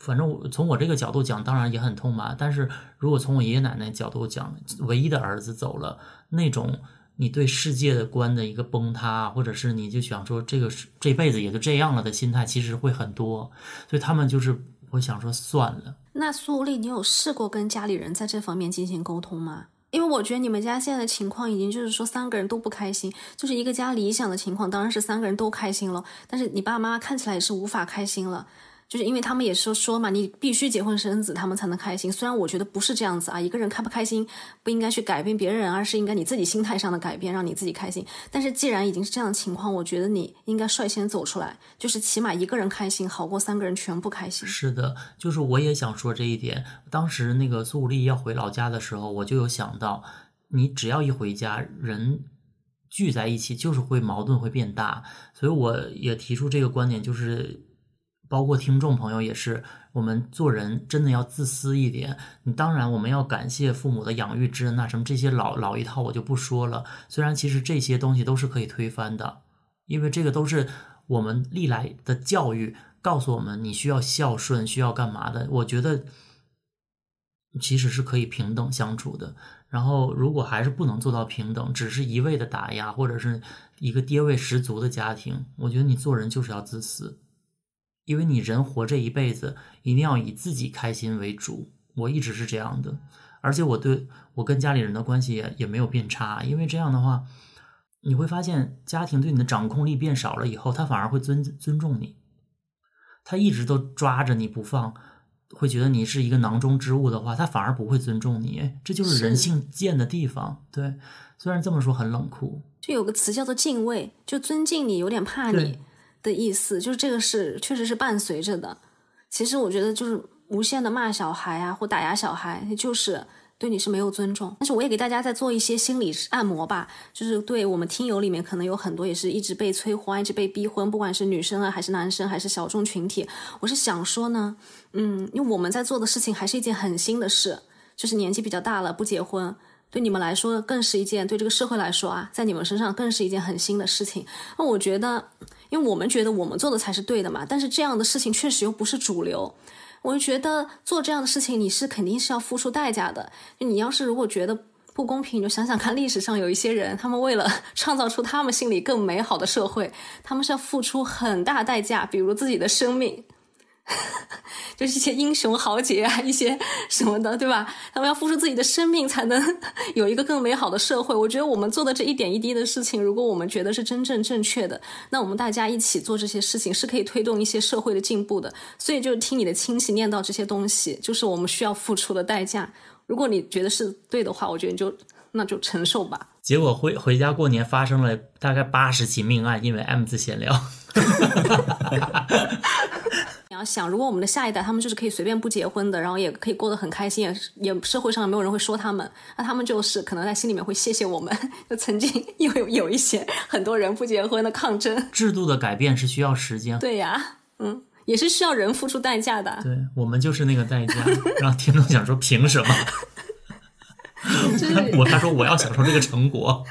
反正我从我这个角度讲，当然也很痛吧。但是如果从我爷爷奶奶角度讲，唯一的儿子走了，那种。你对世界的观的一个崩塌，或者是你就想说这个是这辈子也就这样了的心态，其实会很多，所以他们就是我想说算了。那苏丽，你有试过跟家里人在这方面进行沟通吗？因为我觉得你们家现在的情况已经就是说三个人都不开心，就是一个家理想的情况当然是三个人都开心了，但是你爸爸妈妈看起来也是无法开心了。就是因为他们也是说嘛，你必须结婚生子，他们才能开心。虽然我觉得不是这样子啊，一个人开不开心不应该去改变别人，而是应该你自己心态上的改变，让你自己开心。但是既然已经是这样的情况，我觉得你应该率先走出来，就是起码一个人开心好过三个人全部开心。是的，就是我也想说这一点。当时那个苏武丽要回老家的时候，我就有想到，你只要一回家，人聚在一起，就是会矛盾会变大。所以我也提出这个观点，就是。包括听众朋友也是，我们做人真的要自私一点。你当然我们要感谢父母的养育之恩呐，什么这些老老一套我就不说了。虽然其实这些东西都是可以推翻的，因为这个都是我们历来的教育告诉我们，你需要孝顺，需要干嘛的。我觉得其实是可以平等相处的。然后如果还是不能做到平等，只是一味的打压，或者是一个爹味十足的家庭，我觉得你做人就是要自私。因为你人活这一辈子，一定要以自己开心为主。我一直是这样的，而且我对我跟家里人的关系也也没有变差。因为这样的话，你会发现家庭对你的掌控力变少了以后，他反而会尊尊重你。他一直都抓着你不放，会觉得你是一个囊中之物的话，他反而不会尊重你。这就是人性贱的地方。对，虽然这么说很冷酷，就有个词叫做敬畏，就尊敬你，有点怕你。的意思就是这个是确实是伴随着的。其实我觉得就是无限的骂小孩啊，或打压小孩，就是对你是没有尊重。但是我也给大家在做一些心理按摩吧，就是对我们听友里面可能有很多也是一直被催婚、一直被逼婚，不管是女生啊，还是男生，还是小众群体。我是想说呢，嗯，因为我们在做的事情还是一件很新的事，就是年纪比较大了不结婚，对你们来说更是一件，对这个社会来说啊，在你们身上更是一件很新的事情。那我觉得。因为我们觉得我们做的才是对的嘛，但是这样的事情确实又不是主流。我就觉得做这样的事情，你是肯定是要付出代价的。你要是如果觉得不公平，你就想想看，历史上有一些人，他们为了 (laughs) 创造出他们心里更美好的社会，他们是要付出很大代价，比如自己的生命。(laughs) 就是一些英雄豪杰啊，一些什么的，对吧？他们要付出自己的生命，才能 (laughs) 有一个更美好的社会。我觉得我们做的这一点一滴的事情，如果我们觉得是真正正确的，那我们大家一起做这些事情，是可以推动一些社会的进步的。所以，就听你的亲戚念叨这些东西，就是我们需要付出的代价。如果你觉得是对的话，我觉得你就那就承受吧。结果回回家过年发生了大概八十起命案，因为 M 字闲聊。(laughs) 想，如果我们的下一代他们就是可以随便不结婚的，然后也可以过得很开心，也也社会上没有人会说他们，那他们就是可能在心里面会谢谢我们，(laughs) 就曾经又有有一些很多人不结婚的抗争。制度的改变是需要时间。对呀，嗯，也是需要人付出代价的。对我们就是那个代价。让听众想说凭什么？我他说我要享受这个成果。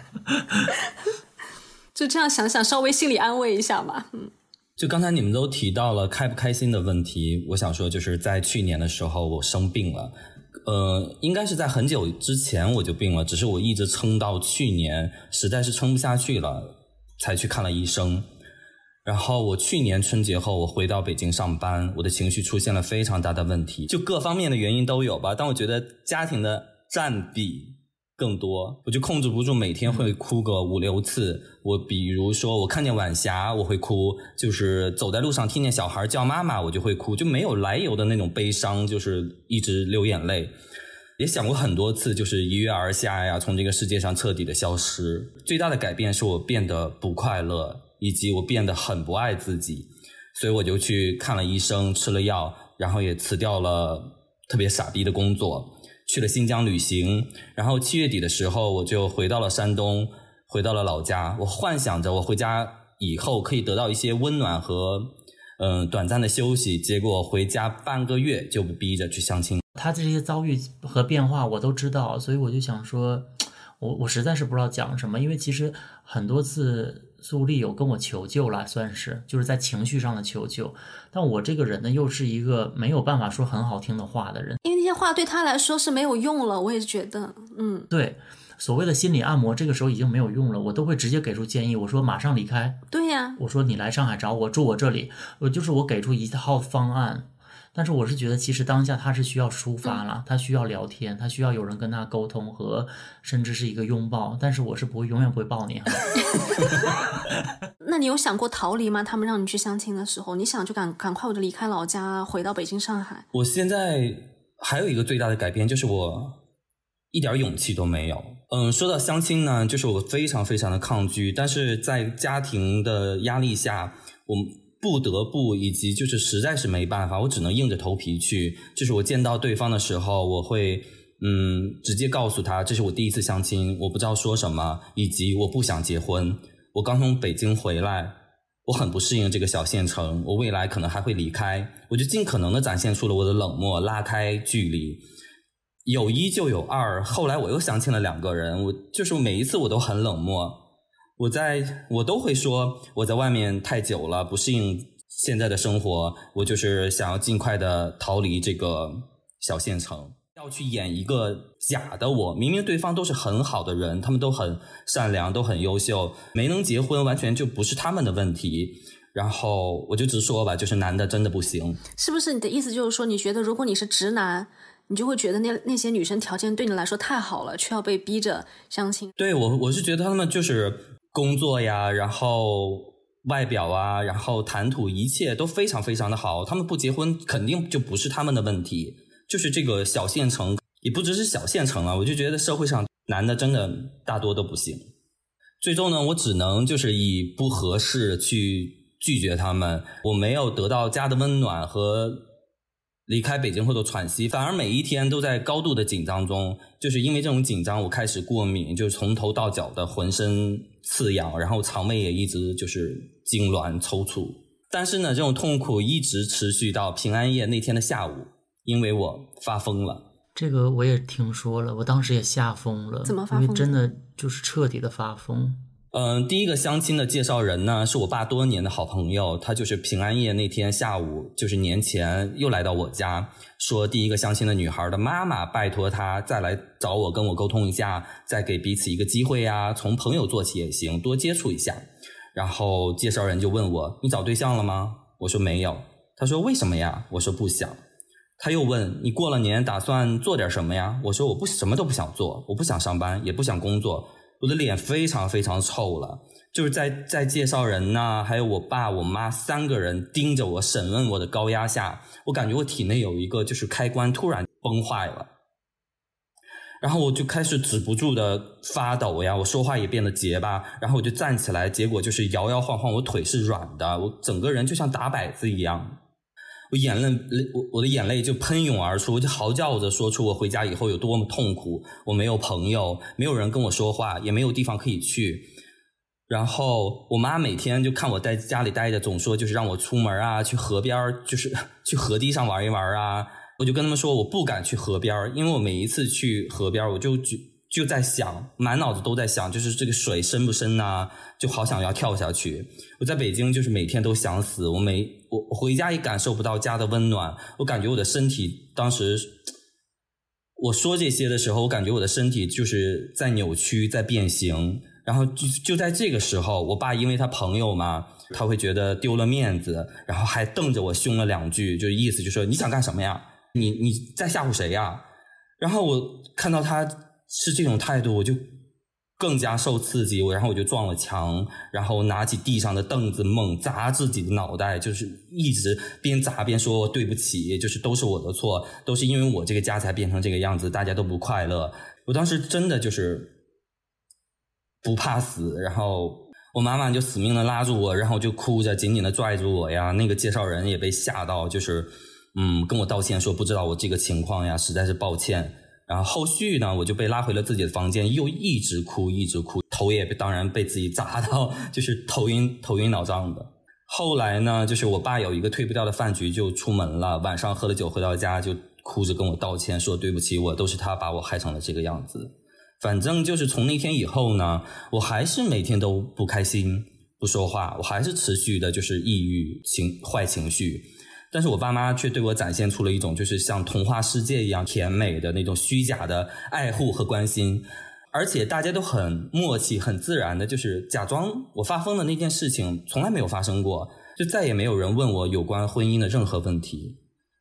(laughs) 就这样想想，稍微心理安慰一下吧。嗯。就刚才你们都提到了开不开心的问题，我想说就是在去年的时候我生病了，呃，应该是在很久之前我就病了，只是我一直撑到去年，实在是撑不下去了，才去看了医生。然后我去年春节后我回到北京上班，我的情绪出现了非常大的问题，就各方面的原因都有吧，但我觉得家庭的占比。更多，我就控制不住，每天会哭个五六次。我比如说，我看见晚霞，我会哭；就是走在路上听见小孩叫妈妈，我就会哭，就没有来由的那种悲伤，就是一直流眼泪。也想过很多次，就是一跃而下呀，从这个世界上彻底的消失。最大的改变是我变得不快乐，以及我变得很不爱自己，所以我就去看了医生，吃了药，然后也辞掉了特别傻逼的工作。去了新疆旅行，然后七月底的时候，我就回到了山东，回到了老家。我幻想着我回家以后可以得到一些温暖和嗯短暂的休息，结果回家半个月就被逼着去相亲。他这些遭遇和变化我都知道，所以我就想说，(tsk) 我我实在是不知道讲什么，因为其实很多次。苏丽有跟我求救了，算是就是在情绪上的求救。但我这个人呢，又是一个没有办法说很好听的话的人，因为那些话对他来说是没有用了。我也觉得，嗯，对，所谓的心理按摩，这个时候已经没有用了。我都会直接给出建议，我说马上离开。对呀，我说你来上海找我，住我这里，我就是我给出一套方案。但是我是觉得，其实当下他是需要抒发了，他需要聊天，他需要有人跟他沟通和甚至是一个拥抱。但是我是不会永远不会抱你。(laughs) 那你有想过逃离吗？他们让你去相亲的时候，你想就赶赶快我就离开老家，回到北京、上海。我现在还有一个最大的改变，就是我一点勇气都没有。嗯，说到相亲呢，就是我非常非常的抗拒，但是在家庭的压力下，我。不得不，以及就是实在是没办法，我只能硬着头皮去。就是我见到对方的时候，我会嗯直接告诉他，这是我第一次相亲，我不知道说什么，以及我不想结婚。我刚从北京回来，我很不适应这个小县城，我未来可能还会离开，我就尽可能的展现出了我的冷漠，拉开距离。有一就有二，后来我又相亲了两个人，我就是每一次我都很冷漠，我在我都会说我在外面太久了，不适应现在的生活，我就是想要尽快的逃离这个小县城。要去演一个假的我，明明对方都是很好的人，他们都很善良，都很优秀，没能结婚完全就不是他们的问题。然后我就直说吧，就是男的真的不行。是不是你的意思就是说，你觉得如果你是直男，你就会觉得那那些女生条件对你来说太好了，却要被逼着相亲？对我，我是觉得他们就是工作呀，然后外表啊，然后谈吐，一切都非常非常的好。他们不结婚，肯定就不是他们的问题。就是这个小县城，也不只是小县城啊，我就觉得社会上男的真的大多都不行。最终呢，我只能就是以不合适去拒绝他们。我没有得到家的温暖和离开北京后的喘息，反而每一天都在高度的紧张中。就是因为这种紧张，我开始过敏，就是从头到脚的浑身刺痒，然后肠胃也一直就是痉挛抽搐。但是呢，这种痛苦一直持续到平安夜那天的下午。因为我发疯了，这个我也听说了，我当时也吓疯了。怎么发疯？真的就是彻底的发疯。嗯，第一个相亲的介绍人呢，是我爸多年的好朋友，他就是平安夜那天下午，就是年前又来到我家，说第一个相亲的女孩的妈妈拜托他再来找我，跟我沟通一下，再给彼此一个机会呀，从朋友做起也行，多接触一下。然后介绍人就问我：“你找对象了吗？”我说没有。他说：“为什么呀？”我说：“不想。”他又问你过了年打算做点什么呀？我说我不什么都不想做，我不想上班，也不想工作，我的脸非常非常臭了。就是在在介绍人呐，还有我爸我妈三个人盯着我审问我的高压下，我感觉我体内有一个就是开关突然崩坏了，然后我就开始止不住的发抖呀，我说话也变得结巴，然后我就站起来，结果就是摇摇晃晃，我腿是软的，我整个人就像打摆子一样。我眼泪，我我的眼泪就喷涌而出，我就嚎叫着说出我回家以后有多么痛苦。我没有朋友，没有人跟我说话，也没有地方可以去。然后我妈每天就看我在家里待着，总说就是让我出门啊，去河边就是 (laughs) 去河堤上玩一玩啊。我就跟他们说我不敢去河边因为我每一次去河边我就就就在想，满脑子都在想，就是这个水深不深呐，就好想要跳下去。我在北京就是每天都想死，我每。我回家也感受不到家的温暖，我感觉我的身体当时我说这些的时候，我感觉我的身体就是在扭曲，在变形。然后就就在这个时候，我爸因为他朋友嘛，他会觉得丢了面子，然后还瞪着我凶了两句，就意思就说你想干什么呀？你你在吓唬谁呀？然后我看到他是这种态度，我就。更加受刺激，我然后我就撞了墙，然后拿起地上的凳子猛砸自己的脑袋，就是一直边砸边说对不起，就是都是我的错，都是因为我这个家才变成这个样子，大家都不快乐。我当时真的就是不怕死，然后我妈妈就死命的拉住我，然后就哭着紧紧的拽住我呀。那个介绍人也被吓到，就是嗯跟我道歉说不知道我这个情况呀，实在是抱歉。然后后续呢，我就被拉回了自己的房间，又一直哭，一直哭，头也当然被自己砸到，就是头晕、头晕脑胀的。后来呢，就是我爸有一个退不掉的饭局，就出门了。晚上喝了酒回到家，就哭着跟我道歉，说对不起，我都是他把我害成了这个样子。反正就是从那天以后呢，我还是每天都不开心，不说话，我还是持续的就是抑郁情坏情绪。但是我爸妈却对我展现出了一种就是像童话世界一样甜美的那种虚假的爱护和关心，而且大家都很默契、很自然的，就是假装我发疯的那件事情从来没有发生过，就再也没有人问我有关婚姻的任何问题。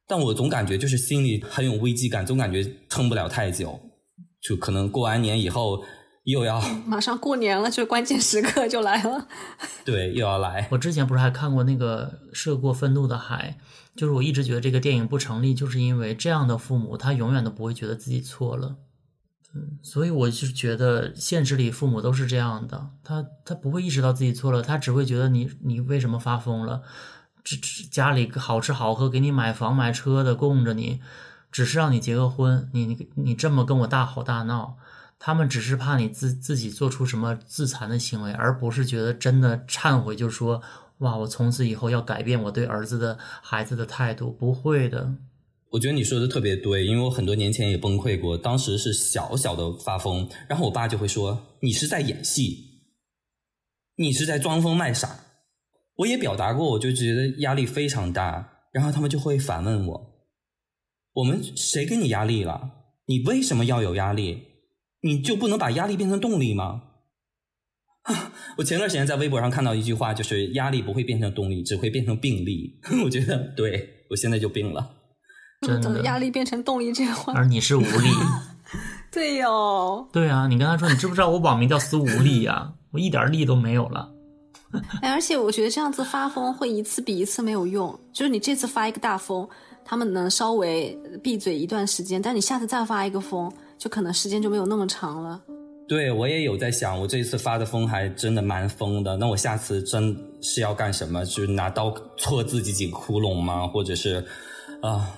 但我总感觉就是心里很有危机感，总感觉撑不了太久，就可能过完年以后又要 (laughs) 马上过年了，就关键时刻就来了。(laughs) 对，又要来。我之前不是还看过那个《涉过愤怒的海》。就是我一直觉得这个电影不成立，就是因为这样的父母，他永远都不会觉得自己错了。嗯，所以我是觉得现实里父母都是这样的，他他不会意识到自己错了，他只会觉得你你为什么发疯了？这这家里好吃好喝，给你买房买车的供着你，只是让你结个婚，你你你这么跟我大吼大闹，他们只是怕你自自己做出什么自残的行为，而不是觉得真的忏悔，就说。哇，我从此以后要改变我对儿子的孩子的态度，不会的。我觉得你说的特别对，因为我很多年前也崩溃过，当时是小小的发疯，然后我爸就会说：“你是在演戏，你是在装疯卖傻。”我也表达过，我就觉得压力非常大，然后他们就会反问我：“我们谁给你压力了？你为什么要有压力？你就不能把压力变成动力吗？”啊！我前段时间在微博上看到一句话，就是压力不会变成动力，只会变成病力。(laughs) 我觉得对我现在就病了。真的，压力变成动力这话，而你是无力。(laughs) 对哟。对啊，你跟他说，你知不知道我网名叫“思无力”呀？我一点力都没有了。哎，而且我觉得这样子发疯会一次比一次没有用。就是你这次发一个大疯，他们能稍微闭嘴一段时间，但你下次再发一个疯，就可能时间就没有那么长了。对，我也有在想，我这一次发的疯还真的蛮疯的。那我下次真是要干什么？就是拿刀戳自己几个窟窿吗？或者是啊？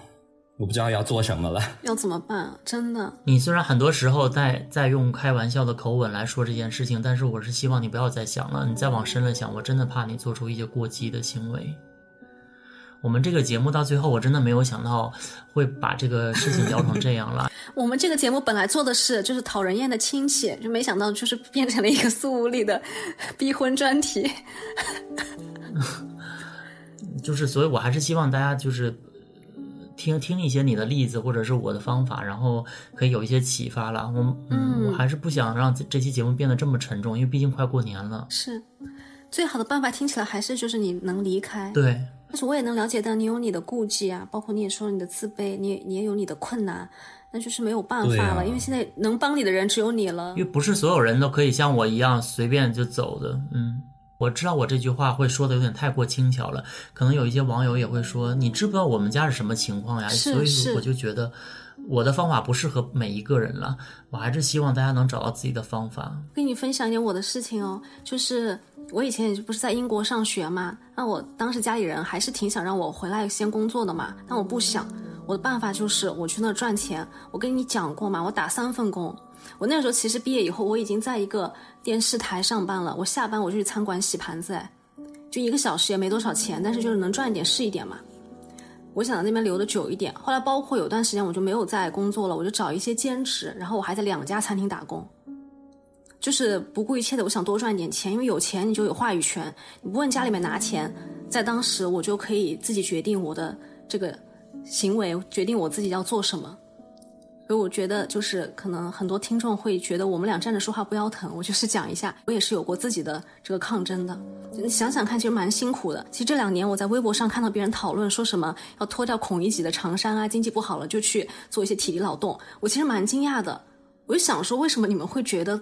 我不知道要做什么了，要怎么办？真的，你虽然很多时候在在用开玩笑的口吻来说这件事情，但是我是希望你不要再想了。你再往深了想，我真的怕你做出一些过激的行为。我们这个节目到最后，我真的没有想到会把这个事情聊成这样了。(laughs) 我们这个节目本来做的是就是讨人厌的亲戚，就没想到就是变成了一个苏无力的逼婚专题。(laughs) 就是，所以我还是希望大家就是。听听一些你的例子，或者是我的方法，然后可以有一些启发了。我嗯，我还是不想让这期节目变得这么沉重，因为毕竟快过年了。是，最好的办法听起来还是就是你能离开。对，但是我也能了解到你有你的顾忌啊，包括你也说你的自卑，你也你也有你的困难，那就是没有办法了，因为现在能帮你的人只有你了。因为不是所有人都可以像我一样随便就走的，嗯。我知道我这句话会说的有点太过轻巧了，可能有一些网友也会说，你知不知道我们家是什么情况呀？所以我就觉得我的方法不适合每一个人了，我还是希望大家能找到自己的方法。跟你分享一点我的事情哦，就是我以前也不是在英国上学嘛，那我当时家里人还是挺想让我回来先工作的嘛，但我不想，我的办法就是我去那赚钱。我跟你讲过嘛，我打三份工。我那时候其实毕业以后，我已经在一个电视台上班了。我下班我就去餐馆洗盘子，哎，就一个小时也没多少钱，但是就是能赚一点是一点嘛。我想在那边留的久一点。后来包括有段时间我就没有在工作了，我就找一些兼职，然后我还在两家餐厅打工，就是不顾一切的，我想多赚点钱，因为有钱你就有话语权，你不问家里面拿钱，在当时我就可以自己决定我的这个行为，决定我自己要做什么。所以我觉得，就是可能很多听众会觉得我们俩站着说话不腰疼。我就是讲一下，我也是有过自己的这个抗争的。你想想看，其实蛮辛苦的。其实这两年我在微博上看到别人讨论说什么要脱掉孔乙己的长衫啊，经济不好了就去做一些体力劳动。我其实蛮惊讶的，我就想说，为什么你们会觉得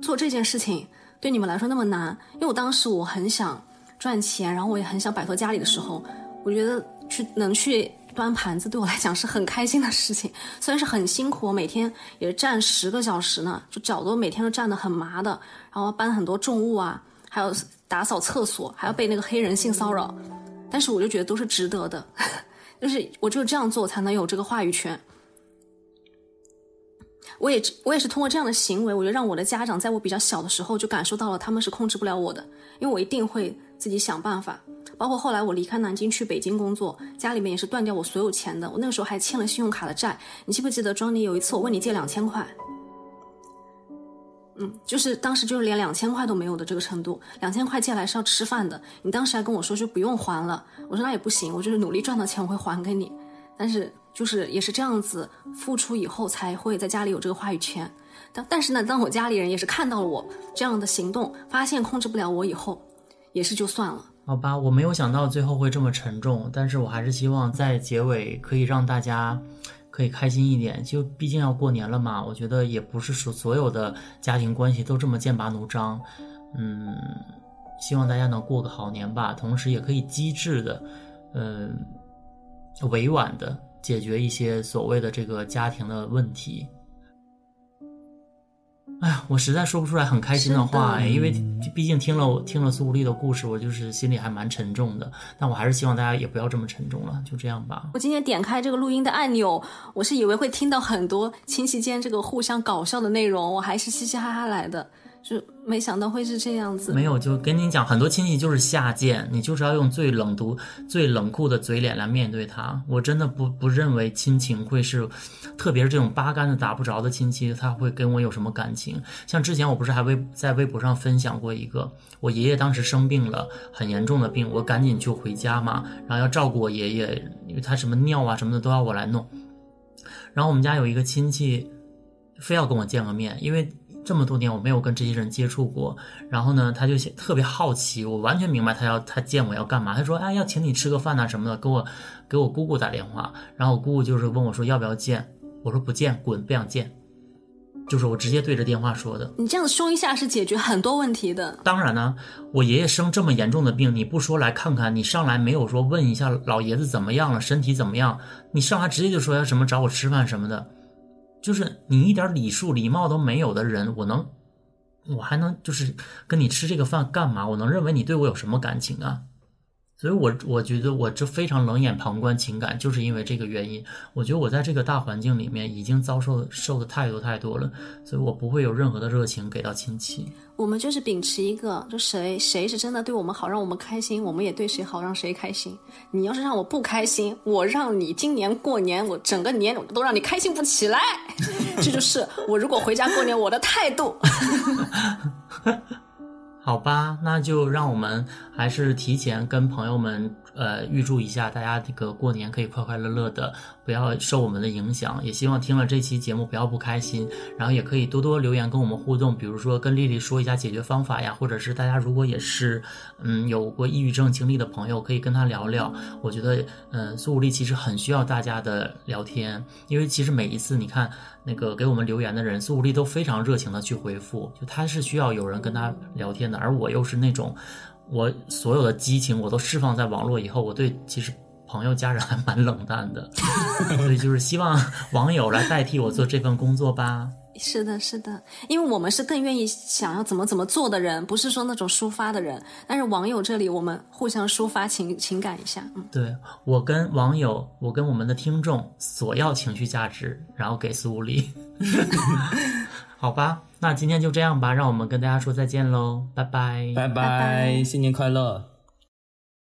做这件事情对你们来说那么难？因为我当时我很想赚钱，然后我也很想摆脱家里的时候，我觉得去能去。端盘子对我来讲是很开心的事情，虽然是很辛苦，我每天也站十个小时呢，就脚都每天都站得很麻的，然后搬很多重物啊，还有打扫厕所，还要被那个黑人性骚扰，但是我就觉得都是值得的，(laughs) 就是我只有这样做才能有这个话语权。我也我也是通过这样的行为，我觉得让我的家长在我比较小的时候就感受到了他们是控制不了我的，因为我一定会自己想办法。包括后来我离开南京去北京工作，家里面也是断掉我所有钱的。我那个时候还欠了信用卡的债。你记不记得庄妮有一次我问你借两千块？嗯，就是当时就是连两千块都没有的这个程度。两千块借来是要吃饭的，你当时还跟我说就不用还了。我说那也不行，我就是努力赚到钱我会还给你。但是就是也是这样子付出以后才会在家里有这个话语权。但但是呢，当我家里人也是看到了我这样的行动，发现控制不了我以后，也是就算了。好吧，我没有想到最后会这么沉重，但是我还是希望在结尾可以让大家可以开心一点。就毕竟要过年了嘛，我觉得也不是说所有的家庭关系都这么剑拔弩张。嗯，希望大家能过个好年吧，同时也可以机智的，嗯，委婉的解决一些所谓的这个家庭的问题。哎呀，我实在说不出来很开心的话哎，因为毕竟听了听了苏无力的故事，我就是心里还蛮沉重的。但我还是希望大家也不要这么沉重了，就这样吧。我今天点开这个录音的按钮，我是以为会听到很多亲戚间这个互相搞笑的内容，我还是嘻嘻哈哈来的。就没想到会是这样子。没有，就跟你讲，很多亲戚就是下贱，你就是要用最冷毒、最冷酷的嘴脸来面对他。我真的不不认为亲情会是，特别是这种八竿子打不着的亲戚，他会跟我有什么感情。像之前我不是还微在微博上分享过一个，我爷爷当时生病了，很严重的病，我赶紧就回家嘛，然后要照顾我爷爷，因为他什么尿啊什么的都要我来弄。然后我们家有一个亲戚，非要跟我见个面，因为。这么多年我没有跟这些人接触过，然后呢，他就特别好奇，我完全明白他要他见我要干嘛。他说：“哎，要请你吃个饭呐什么的。”给我给我姑姑打电话，然后我姑姑就是问我说要不要见，我说不见，滚，不想见。就是我直接对着电话说的。你这样凶一下是解决很多问题的。当然呢，我爷爷生这么严重的病，你不说来看看，你上来没有说问一下老爷子怎么样了，身体怎么样，你上来直接就说要什么找我吃饭什么的。就是你一点礼数礼貌都没有的人，我能，我还能就是跟你吃这个饭干嘛？我能认为你对我有什么感情啊？所以，我我觉得我这非常冷眼旁观情感，就是因为这个原因。我觉得我在这个大环境里面已经遭受受的太多太多了，所以我不会有任何的热情给到亲戚。我们就是秉持一个，就谁谁是真的对我们好，让我们开心，我们也对谁好，让谁开心。你要是让我不开心，我让你今年过年，我整个年都让你开心不起来。(laughs) 这就是我如果回家过年我的态度。(laughs) 好吧，那就让我们还是提前跟朋友们呃预祝一下，大家这个过年可以快快乐乐的，不要受我们的影响。也希望听了这期节目不要不开心，然后也可以多多留言跟我们互动，比如说跟丽丽说一下解决方法呀，或者是大家如果也是嗯有过抑郁症经历的朋友，可以跟他聊聊。我觉得嗯苏武丽其实很需要大家的聊天，因为其实每一次你看。那个给我们留言的人，苏武力都非常热情的去回复，就他是需要有人跟他聊天的，而我又是那种，我所有的激情我都释放在网络以后，我对其实朋友家人还蛮冷淡的，(laughs) 所以就是希望网友来代替我做这份工作吧。是的，是的，因为我们是更愿意想要怎么怎么做的人，不是说那种抒发的人。但是网友这里，我们互相抒发情情感一下。嗯，对我跟网友，我跟我们的听众索要情绪价值，然后给苏无力。(laughs) (laughs) 好吧，那今天就这样吧，让我们跟大家说再见喽，拜拜，拜拜，新年快乐。